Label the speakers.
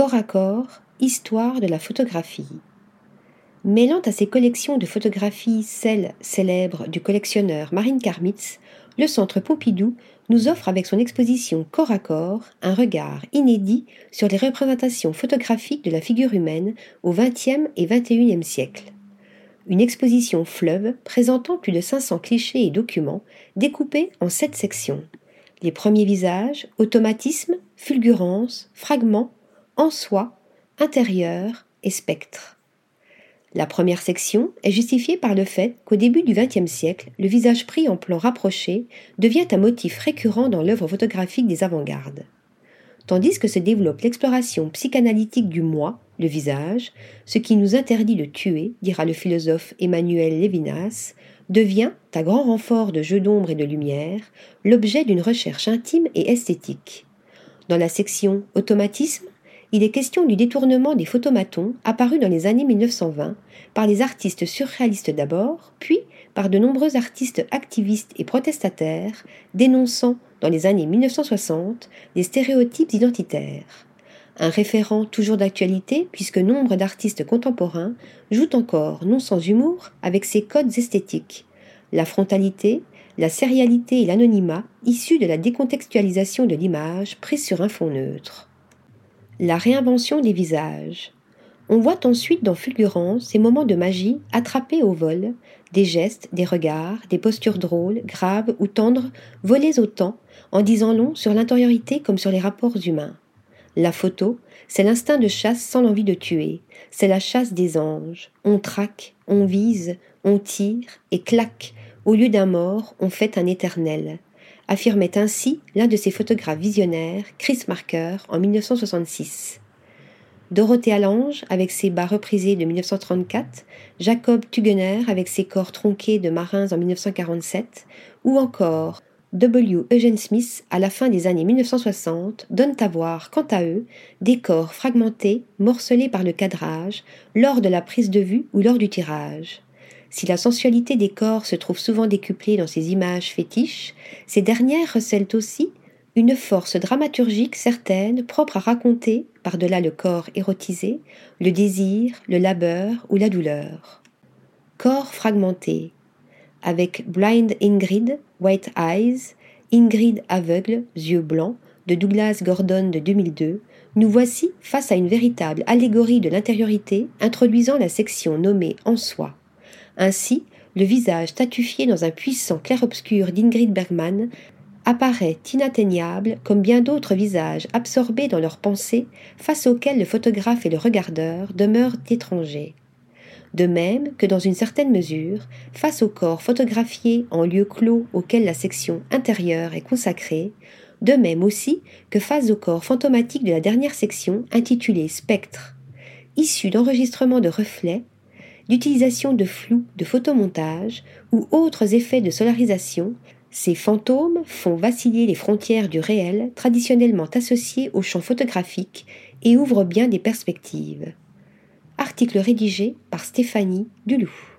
Speaker 1: Corps à corps, histoire de la photographie. Mêlant à ses collections de photographies celles célèbres du collectionneur Marine Karmitz, le Centre Pompidou nous offre avec son exposition Corps à corps un regard inédit sur les représentations photographiques de la figure humaine au XXe et XXIe siècle. Une exposition fleuve présentant plus de 500 clichés et documents découpés en sept sections. Les premiers visages, automatisme, fulgurance, fragments, en soi, intérieur et spectre. La première section est justifiée par le fait qu'au début du XXe siècle, le visage pris en plan rapproché devient un motif récurrent dans l'œuvre photographique des avant-gardes. Tandis que se développe l'exploration psychanalytique du moi, le visage, ce qui nous interdit de tuer, dira le philosophe Emmanuel Levinas, devient, à grand renfort de jeux d'ombre et de lumière, l'objet d'une recherche intime et esthétique. Dans la section Automatisme, il est question du détournement des photomatons apparus dans les années 1920 par les artistes surréalistes d'abord, puis par de nombreux artistes activistes et protestataires dénonçant dans les années 1960 les stéréotypes identitaires. Un référent toujours d'actualité puisque nombre d'artistes contemporains jouent encore, non sans humour, avec ces codes esthétiques. La frontalité, la sérialité et l'anonymat issus de la décontextualisation de l'image prise sur un fond neutre la réinvention des visages. On voit ensuite dans Fulgurance ces moments de magie attrapés au vol, des gestes, des regards, des postures drôles, graves ou tendres, volés au temps, en disant long sur l'intériorité comme sur les rapports humains. La photo, c'est l'instinct de chasse sans l'envie de tuer, c'est la chasse des anges. On traque, on vise, on tire, et claque, au lieu d'un mort, on fait un éternel affirmait ainsi l'un de ses photographes visionnaires, Chris Marker, en 1966. Dorothée Allange avec ses bas reprisés de 1934, Jacob Tugener avec ses corps tronqués de marins en 1947, ou encore W. Eugene Smith à la fin des années 1960 donnent à voir, quant à eux, des corps fragmentés, morcelés par le cadrage, lors de la prise de vue ou lors du tirage. Si la sensualité des corps se trouve souvent décuplée dans ces images fétiches, ces dernières recèlent aussi une force dramaturgique certaine propre à raconter, par-delà le corps érotisé, le désir, le labeur ou la douleur. Corps fragmenté. Avec Blind Ingrid, White Eyes, Ingrid aveugle, yeux blancs, de Douglas Gordon de 2002, nous voici face à une véritable allégorie de l'intériorité introduisant la section nommée En soi. Ainsi, le visage statufié dans un puissant clair-obscur d'Ingrid Bergman apparaît inatteignable comme bien d'autres visages absorbés dans leurs pensées face auxquels le photographe et le regardeur demeurent étrangers. De même que dans une certaine mesure, face au corps photographié en lieu clos auquel la section intérieure est consacrée, de même aussi que face au corps fantomatique de la dernière section intitulée Spectre, issu d'enregistrements de reflets d'utilisation de flou, de photomontage ou autres effets de solarisation, ces fantômes font vaciller les frontières du réel traditionnellement associées au champ photographique et ouvrent bien des perspectives. Article rédigé par Stéphanie Duloup.